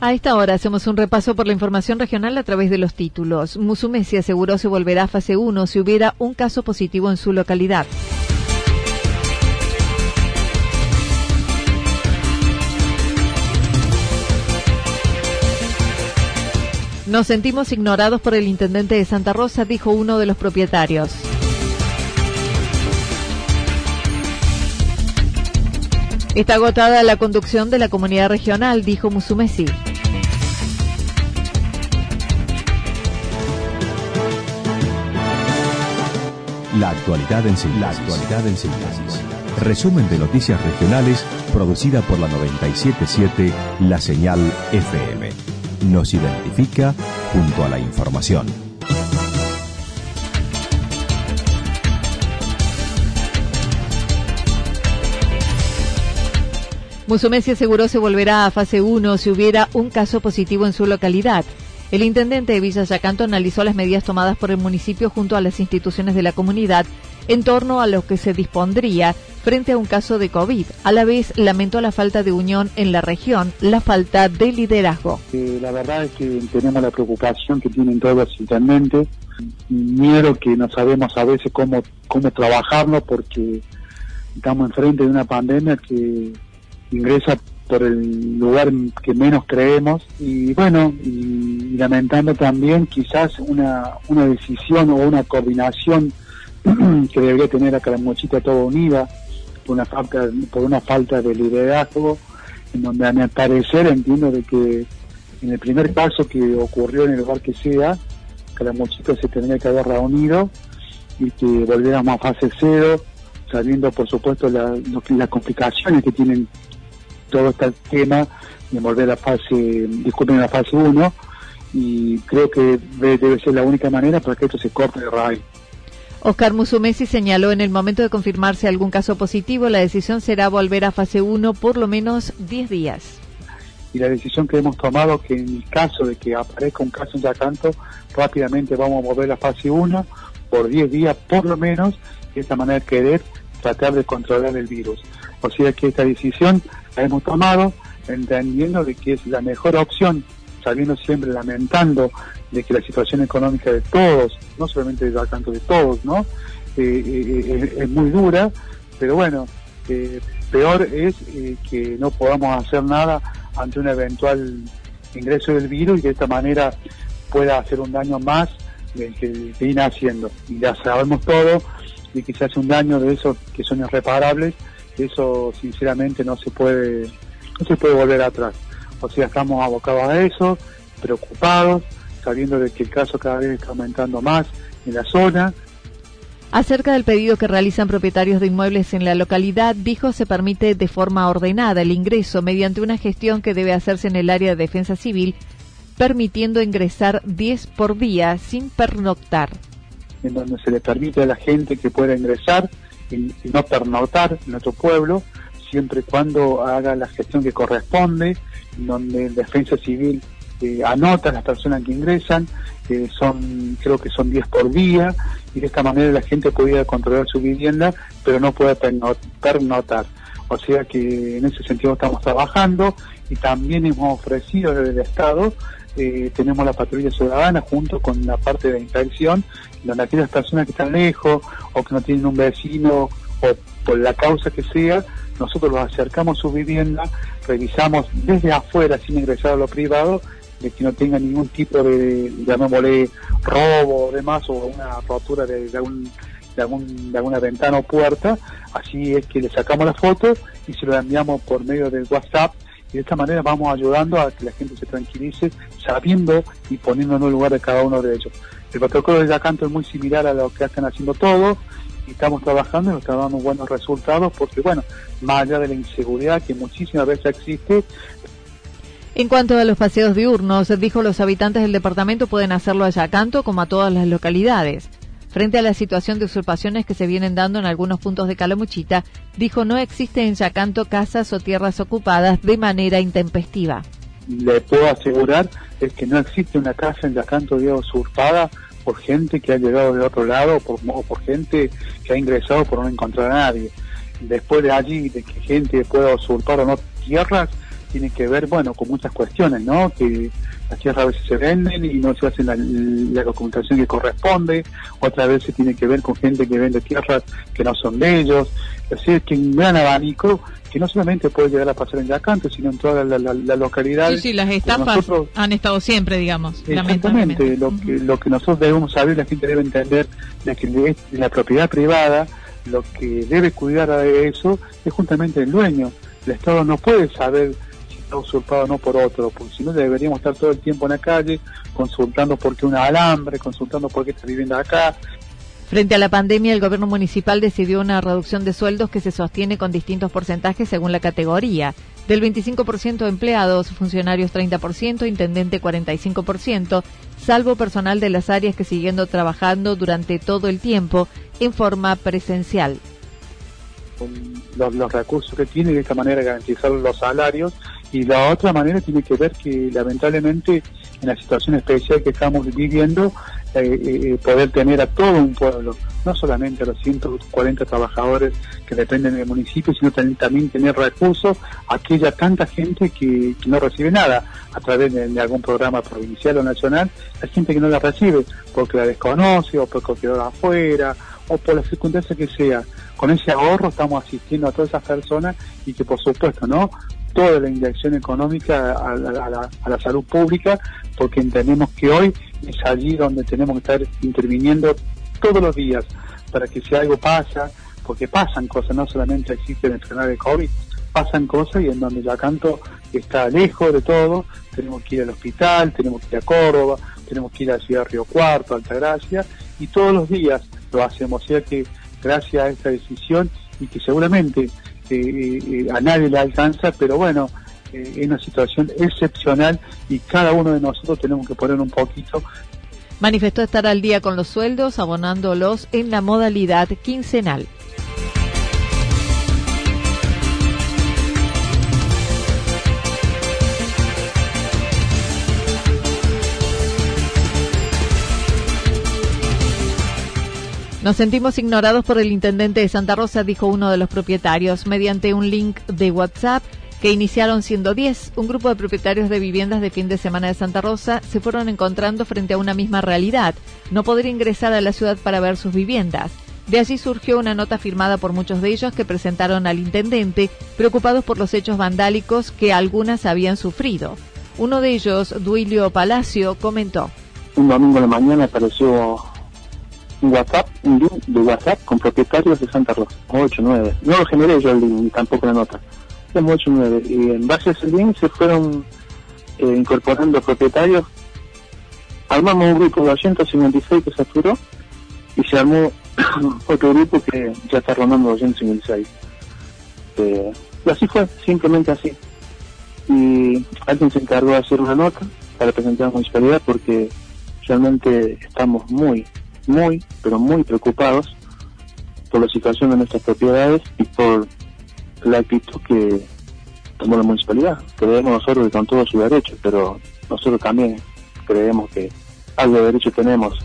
A esta hora hacemos un repaso por la información regional a través de los títulos. Musumesi aseguró se volverá a fase 1 si hubiera un caso positivo en su localidad. Nos sentimos ignorados por el intendente de Santa Rosa, dijo uno de los propietarios. Está agotada la conducción de la comunidad regional, dijo Musumesi. La actualidad en síntesis. La actualidad en síntesis. Resumen de noticias regionales producida por la 977 La Señal FM. Nos identifica junto a la información. Musumesi aseguró se volverá a fase 1 si hubiera un caso positivo en su localidad. El intendente de Villa Yacanto analizó las medidas tomadas por el municipio junto a las instituciones de la comunidad en torno a lo que se dispondría frente a un caso de COVID. A la vez, lamentó la falta de unión en la región, la falta de liderazgo. Eh, la verdad es que tenemos la preocupación que tienen todos intendentes, miedo que no sabemos a veces cómo, cómo trabajarlo porque estamos enfrente de una pandemia que ingresa por el lugar que menos creemos. Y bueno, y, lamentando también quizás una, una decisión o una coordinación que debería tener a Calamuchita toda unida por una falta, por una falta de liderazgo, en donde a mi parecer entiendo de que en el primer caso que ocurrió en el lugar que sea, Calamuchita se tendría que haber reunido y que volviéramos a fase cero, sabiendo por supuesto la, las complicaciones que tienen todo este tema de volver a fase, disculpen, la fase 1 y creo que debe, ser la única manera para que esto se corte de raíz. Oscar Musumesi señaló en el momento de confirmarse algún caso positivo, la decisión será volver a fase 1 por lo menos 10 días. Y la decisión que hemos tomado que en el caso de que aparezca un caso en Yacanto, rápidamente vamos a volver a fase 1 por 10 días por lo menos, de esta manera querer tratar de controlar el virus. O sea que esta decisión hemos tomado entendiendo de que es la mejor opción, sabiendo siempre, lamentando de que la situación económica de todos, no solamente de tanto de todos, ¿no? Eh, eh, eh, es, muy dura, pero bueno, peor es que no podamos hacer nada ante un eventual ingreso del virus y de esta manera pueda hacer un daño más del que, viene haciendo. Y ya sabemos todo, y que se hace un daño de esos que son irreparables eso sinceramente no se puede, no se puede volver atrás. O sea, estamos abocados a eso, preocupados, sabiendo de que el caso cada vez está aumentando más en la zona. Acerca del pedido que realizan propietarios de inmuebles en la localidad, dijo se permite de forma ordenada el ingreso mediante una gestión que debe hacerse en el área de defensa civil, permitiendo ingresar 10 por día sin pernoctar. En donde se le permite a la gente que pueda ingresar y, no pernoctar en nuestro pueblo, siempre y cuando haga la gestión que corresponde, donde el Defensa Civil eh, anota a las personas que ingresan, que son creo que son 10 por día, y de esta manera la gente pudiera controlar su vivienda, pero no puede pernotar. O sea que en ese sentido estamos trabajando y también hemos ofrecido desde el Estado eh, tenemos la patrulla ciudadana junto con la parte de inspección, donde aquellas personas que están lejos o que no tienen un vecino o por la causa que sea, nosotros los acercamos a su vivienda, revisamos desde afuera, sin ingresar a lo privado, de que no tenga ningún tipo de, llamémosle, robo o demás, o una rotura de, algún, de, algún, de alguna ventana o puerta, así es que le sacamos la foto y se lo enviamos por medio del WhatsApp y de esta manera vamos ayudando a que la gente se tranquilice sabiendo y poniéndonos en el lugar de cada uno de ellos. El protocolo de Yacanto es muy similar a lo que están haciendo todos y estamos trabajando y nos estamos dando buenos resultados porque, bueno, más allá de la inseguridad que muchísimas veces existe, en cuanto a los paseos diurnos, dijo los habitantes del departamento pueden hacerlo a Yacanto como a todas las localidades. Frente a la situación de usurpaciones que se vienen dando en algunos puntos de Calamuchita, dijo no existe en Yacanto casas o tierras ocupadas de manera intempestiva. Le puedo asegurar es que no existe una casa en Yacanto día usurpada por gente que ha llegado de otro lado o por, o por gente que ha ingresado por no encontrar a nadie. Después de allí, de que gente pueda usurpar o no tierras, tiene que ver, bueno, con muchas cuestiones, ¿no? Que las tierras a veces se venden y no se hace la, documentación que corresponde, otras veces tiene que ver con gente que vende tierras que no son de ellos, así que un gran abanico que no solamente puede llegar a pasar en Yacanto, sino en toda la, la, localidad. Sí, sí, las estafas han estado siempre, digamos. Exactamente, lo que, lo que nosotros debemos saber, la gente debe entender de que la propiedad privada, lo que debe cuidar de eso es justamente el dueño. El Estado no puede saber está usurpado no por otro, porque si no deberíamos estar todo el tiempo en la calle consultando por qué una alambre, consultando por qué está viviendo acá. Frente a la pandemia, el gobierno municipal decidió una reducción de sueldos que se sostiene con distintos porcentajes según la categoría. Del 25% empleados, funcionarios 30%, intendente 45%, salvo personal de las áreas que siguiendo trabajando durante todo el tiempo en forma presencial. Los, los recursos que tiene de esta manera garantizar los salarios y la otra manera tiene que ver que lamentablemente en la situación especial que estamos viviendo, eh, eh, eh, poder tener a todo un pueblo, no solamente a los 140 trabajadores que dependen del municipio, sino también, tener recursos a aquella tanta gente que, no recibe nada a través de, algún programa provincial o nacional, la gente que no la recibe porque la desconoce o porque quedó afuera o por la circunstancia que sea. Con ese ahorro estamos asistiendo a todas esas personas y que por supuesto, ¿no? Toda la inyección económica a, la, salud pública, porque entendemos que hoy es allí donde tenemos que estar interviniendo todos los días para que si algo pasa, porque pasan cosas, no solamente existe la enfermedad de COVID, pasan cosas y en donde ya canto está lejos de todo, tenemos que ir al hospital, tenemos que ir a Córdoba, tenemos que ir a la ciudad Río Cuarto, Altagracia, y todos los días lo hacemos, o sea que gracias a esta decisión y que seguramente eh, a nadie le alcanza, pero bueno, eh, es una situación excepcional y cada uno de nosotros tenemos que poner un poquito. Manifestó estar al día con los sueldos, abonándolos en la modalidad quincenal. Nos sentimos ignorados por el intendente de Santa Rosa, dijo uno de los propietarios, mediante un link de WhatsApp que iniciaron siendo 10. Un grupo de propietarios de viviendas de fin de semana de Santa Rosa se fueron encontrando frente a una misma realidad, no poder ingresar a la ciudad para ver sus viviendas. De allí surgió una nota firmada por muchos de ellos que presentaron al intendente, preocupados por los hechos vandálicos que algunas habían sufrido. Uno de ellos, Duilio Palacio, comentó. Un domingo en la mañana apareció un WhatsApp, un link de WhatsApp con propietarios de Santa Rosa, 8, 9. No lo generé yo el link, tampoco la nota. Tenemos 8, 9. Y en base a ese link se fueron eh, incorporando propietarios. Armamos un grupo de 256 que saturó y se armó otro grupo que ya está rondando 256. Eh, y así fue, simplemente así. Y alguien se encargó de hacer una nota para presentar a la municipalidad porque realmente estamos muy, muy, pero muy preocupados por la situación de nuestras propiedades y por la actitud que tomó la municipalidad. Creemos nosotros que con todo su derecho, pero nosotros también creemos que algo de derecho tenemos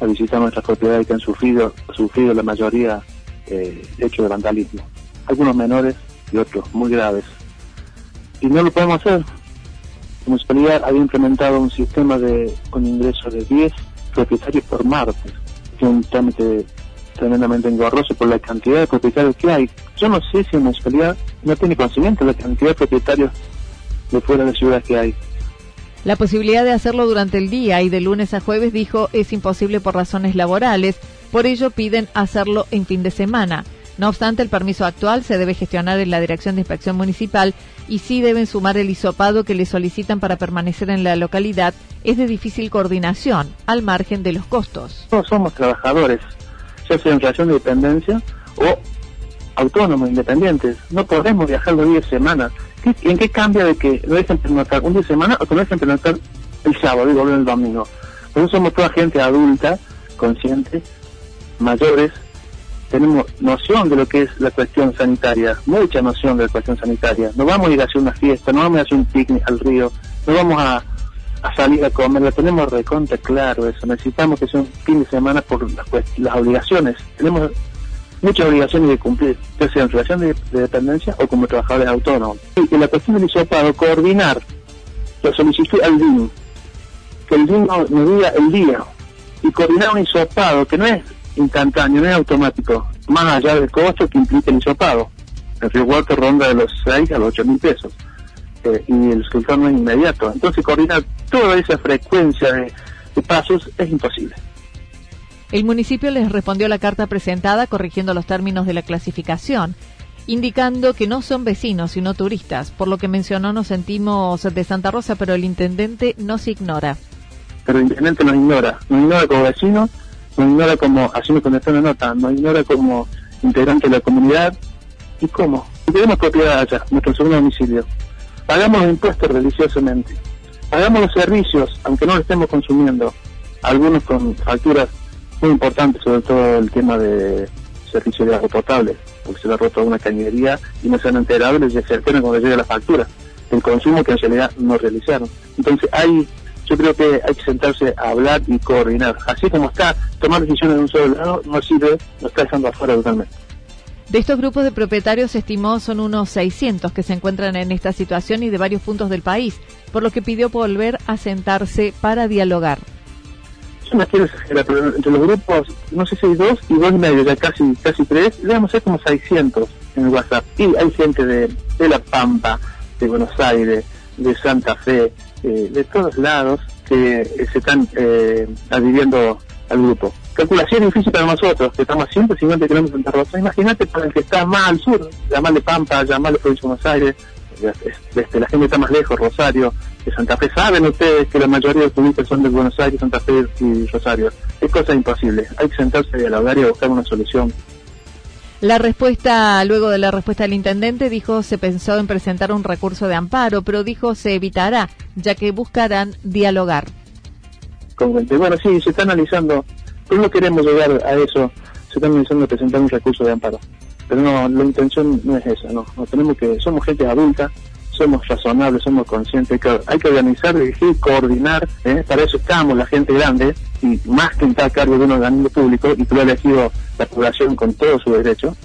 a visitar nuestras propiedades que han sufrido, sufrido la mayoría eh, hechos de vandalismo. Algunos menores y otros muy graves. Y no lo podemos hacer. La municipalidad había implementado un sistema de con ingreso de 10 propietarios por martes un trámite tremendamente engorroso por la cantidad de propietarios que hay. Yo no sé si en municipalidad no tiene conocimiento la cantidad de propietarios de fuera de ciudad que hay. La posibilidad de hacerlo durante el día y de lunes a jueves, dijo, es imposible por razones laborales, por ello piden hacerlo en fin de semana. No obstante, el permiso actual se debe gestionar en la Dirección de Inspección Municipal y sí deben sumar el hisopado que le solicitan para permanecer en la localidad. Es de difícil coordinación, al margen de los costos. Todos somos trabajadores, ya sea en relación de dependencia o autónomos, independientes. No podemos viajar los días de semana. ¿En qué cambia de que no dejen pernoctar un día de semana o que no dejen pernoctar el sábado y volver el domingo? Eso somos toda gente adulta, consciente, mayores, tenemos noción de lo que es la cuestión sanitaria, mucha noción de la cuestión sanitaria. No vamos a ir a hacer una fiesta, no vamos a hacer un picnic al río, no vamos a, salir a comer, lo tenemos recontra claro eso. Necesitamos que sea un fin de semana por las, las obligaciones. Tenemos muchas obligaciones de cumplir, ya sea en relación de, dependencia o como trabajadores autónomos. Y en la cuestión del hisopado, coordinar la solicitud al DIN, que el DIN nos, diga el día, y coordinar un hisopado, que no es instantáneo, no es automático, más allá del costo que implica el hisopado. El Río Huerto ronda de los 6 a los 8 mil pesos. Eh, y el resultado no es inmediato. Entonces coordinar toda esa frecuencia de, de pasos es imposible. El municipio les respondió a la carta presentada corrigiendo los términos de la clasificación, indicando que no son vecinos sino turistas, por lo que mencionó nos sentimos de Santa Rosa, pero el intendente nos ignora. Pero el intendente nos ignora, nos ignora como vecinos, nos ignora como, haciendo con esta nota, nos ignora como integrante de la comunidad. ¿Y cómo? tenemos propiedad allá, nuestro segundo domicilio. Pagamos impuestos religiosamente. Pagamos los servicios, aunque no lo estemos consumiendo. Algunos con facturas muy importante, sobre todo el tema de servicio de agua potable, porque se le ha roto una cañería y no se han enterado y se enteran cuando llega la factura del consumo que en realidad no realizaron. Entonces hay, yo creo que hay que sentarse a hablar y coordinar. Así como está, tomar decisiones de un solo lado no sirve, no está dejando afuera totalmente. De estos grupos de propietarios se estimó son unos 600 que se encuentran en esta situación y de varios puntos del país, por lo que pidió volver a sentarse para dialogar no quiero exagerar, pero entre los grupos, no sé si hay dos y dos y medio, ya casi, casi tres, debemos ser como 600 en el WhatsApp. Y hay gente de, de La Pampa, de Buenos Aires, de Santa Fe, eh, de todos lados que eh, se están eh, adhiriendo al grupo. Calculación difícil para nosotros, que estamos a 150 kilómetros de Santa Rosa. Imagínate para el que está más al sur, llamarle Pampa, llamarle Provincia de Buenos Aires, desde la gente está más lejos, Rosario, de Santa Fe. Saben ustedes que la mayoría de los turistas son de Buenos Aires, Santa Fe y Rosario. Es cosa imposible. Hay que sentarse a dialogar y a buscar una solución. La respuesta, luego de la respuesta del intendente, dijo se pensó en presentar un recurso de amparo, pero dijo se evitará, ya que buscarán dialogar. Bueno, sí, se está analizando, pero no queremos llegar a eso, se está analizando presentar un recurso de amparo. Pero no, la intención no es esa, no, no tenemos que, somos gente adulta, somos razonables, somos conscientes, hay que, hay que organizar, dirigir, coordinar, ¿eh? para eso estamos la gente grande, y más que estar a cargo de un organismo público y que lo ha elegido la población con todos sus derechos,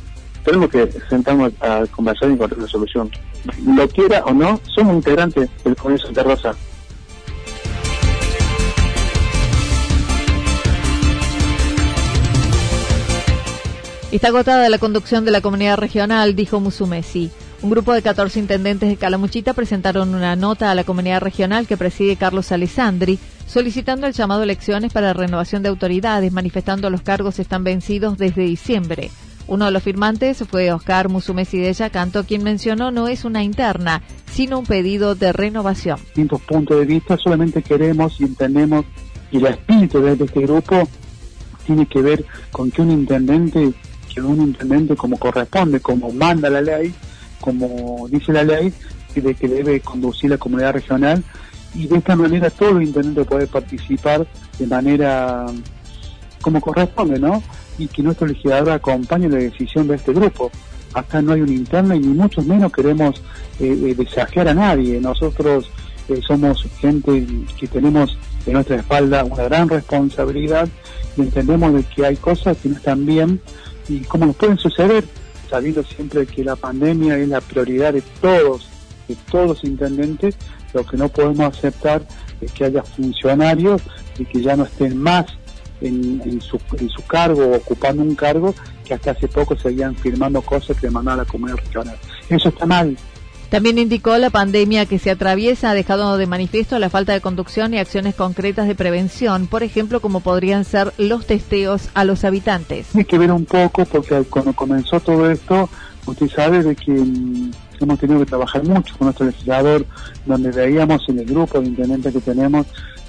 tenemos que sentarnos a, conversar y encontrar una solución. Lo quiera o no, somos integrantes del Congreso de Rosa. Está agotada la conducción de la comunidad regional, dijo Musumesi. Un grupo de 14 intendentes de Calamuchita presentaron una nota a la comunidad regional que preside Carlos Alessandri, solicitando el llamado a elecciones para renovación de autoridades, manifestando los cargos están vencidos desde diciembre. Uno de los firmantes fue Oscar Musumesi de Yacanto, quien mencionó no es una interna, sino un pedido de renovación. Distintos puntos de vista, solamente queremos y entendemos, y el espíritu de este grupo tiene que ver con que un intendente, que un intendente como corresponde, como manda la ley, como dice la ley, de que debe conducir la comunidad regional y de esta manera todos los intendentes pueden participar de manera como corresponde, ¿no? Y que nuestro legislador acompañe la decisión de este grupo. Acá no hay un interno y ni mucho menos queremos eh, eh a nadie. Nosotros eh, somos gente que tenemos en nuestra espalda una gran responsabilidad y entendemos de que hay cosas que no están bien y cómo nos pueden suceder sabiendo siempre que la pandemia es la prioridad de todos, de todos los intendentes, lo que no podemos aceptar es que haya funcionarios y que ya no estén más en, su, en su cargo, ocupando un cargo, que hasta hace poco seguían firmando cosas que demandaba la comunidad regional. Eso está mal. También indicó la pandemia que se atraviesa ha dejado de manifiesto la falta de conducción y acciones concretas de prevención, por ejemplo, como podrían ser los testeos a los habitantes. Hay que ver un poco, porque cuando comenzó todo esto, usted sabe de que mm, hemos tenido que trabajar mucho con nuestro legislador, donde veíamos en el grupo de intendentes que tenemos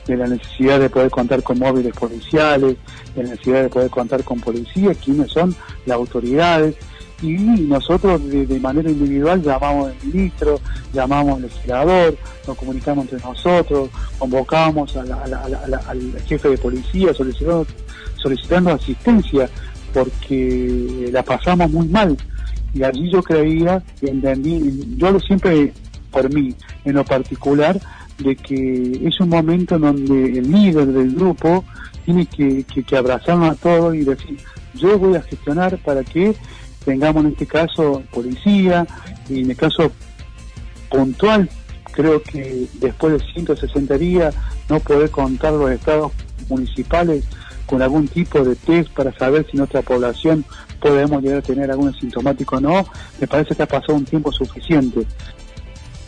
de la necesidad de poder contar con móviles policiales, de la necesidad de poder contar con policías, quienes son las autoridades, y nosotros de, manera individual llamamos al ministro, llamamos al legislador, nos comunicamos entre nosotros, convocamos al jefe de policía solicitando, solicitando asistencia porque la pasamos muy mal. Y allí yo creía y entendí, yo siempre por mí en lo particular, de que es un momento en donde el líder del grupo tiene que, que, abrazarnos a todos y decir, yo voy a gestionar para que tengamos en este caso policía y en el caso puntual, creo que después de 160 días no poder contar los estados municipales con algún tipo de test para saber si nuestra población podemos llegar a tener algún sintomático o no, me parece que ha pasado un tiempo suficiente.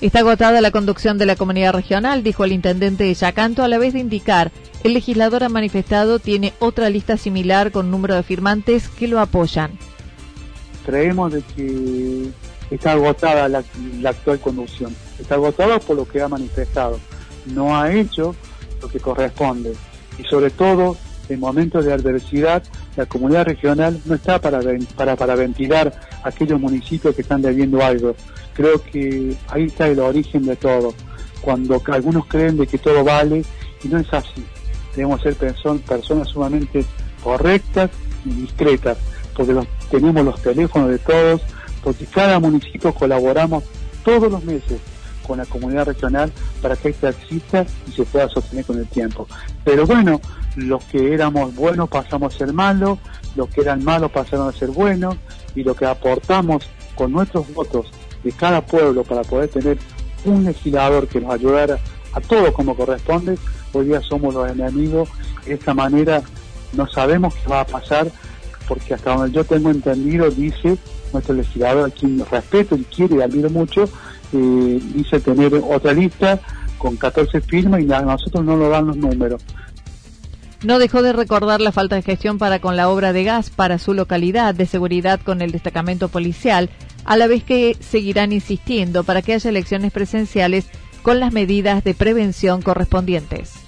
Está agotada la conducción de la comunidad regional, dijo el intendente de Yacanto, a la vez de indicar, el legislador ha manifestado tiene otra lista similar con número de firmantes que lo apoyan. Creemos de que está agotada la, actual conducción, está agotada por lo que ha manifestado, no ha hecho lo que corresponde y sobre todo en momentos de adversidad la comunidad regional no está para, para, para ventilar aquellos municipios que están debiendo algo. Creo que ahí está el origen de todo. Cuando algunos creen de que todo vale y no es así. Debemos ser personas sumamente correctas y discretas, porque tenemos los teléfonos de todos, porque cada municipio colaboramos todos los meses con la comunidad regional para que esta exista y se pueda sostener con el tiempo. Pero bueno, los que éramos buenos pasamos a ser malos, los que eran malos pasaron a ser buenos y lo que aportamos con nuestros votos de cada pueblo para poder tener un legislador que nos ayudara a todos como corresponde, hoy día somos los enemigos. De esta manera no sabemos qué va a pasar porque hasta donde yo tengo entendido dice nuestro legislador, a quien respeto y quiere y admiro mucho, eh, dice tener otra lista con 14 firmas y a nosotros no nos dan los números. No dejó de recordar la falta de gestión para con la obra de gas para su localidad, de seguridad con el destacamento policial, a la vez que seguirán insistiendo para que haya elecciones presenciales con las medidas de prevención correspondientes.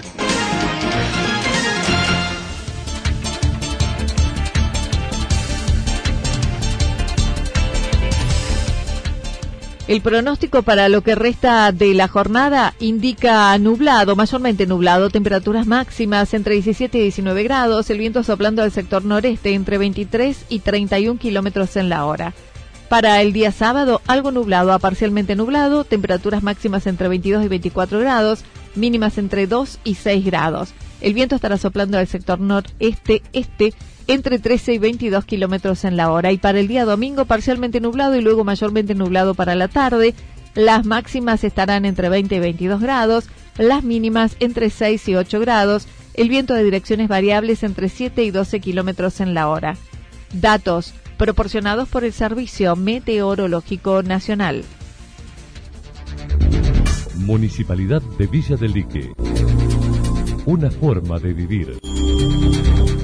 El pronóstico para lo que resta de la jornada indica nublado, mayormente nublado, temperaturas máximas entre 17 y 19 grados, el viento soplando al sector noreste entre 23 y 31 kilómetros en la hora. Para el día sábado, algo nublado a parcialmente nublado, temperaturas máximas entre 22 y 24 grados, mínimas entre 2 y 6 grados. El viento estará soplando al sector noreste-este entre 13 y 22 kilómetros en la hora. Y para el día domingo, parcialmente nublado y luego mayormente nublado para la tarde. Las máximas estarán entre 20 y 22 grados, las mínimas entre 6 y 8 grados, el viento de direcciones variables entre 7 y 12 kilómetros en la hora. Datos proporcionados por el Servicio Meteorológico Nacional. Municipalidad de Villa del Lique. Una forma de vivir.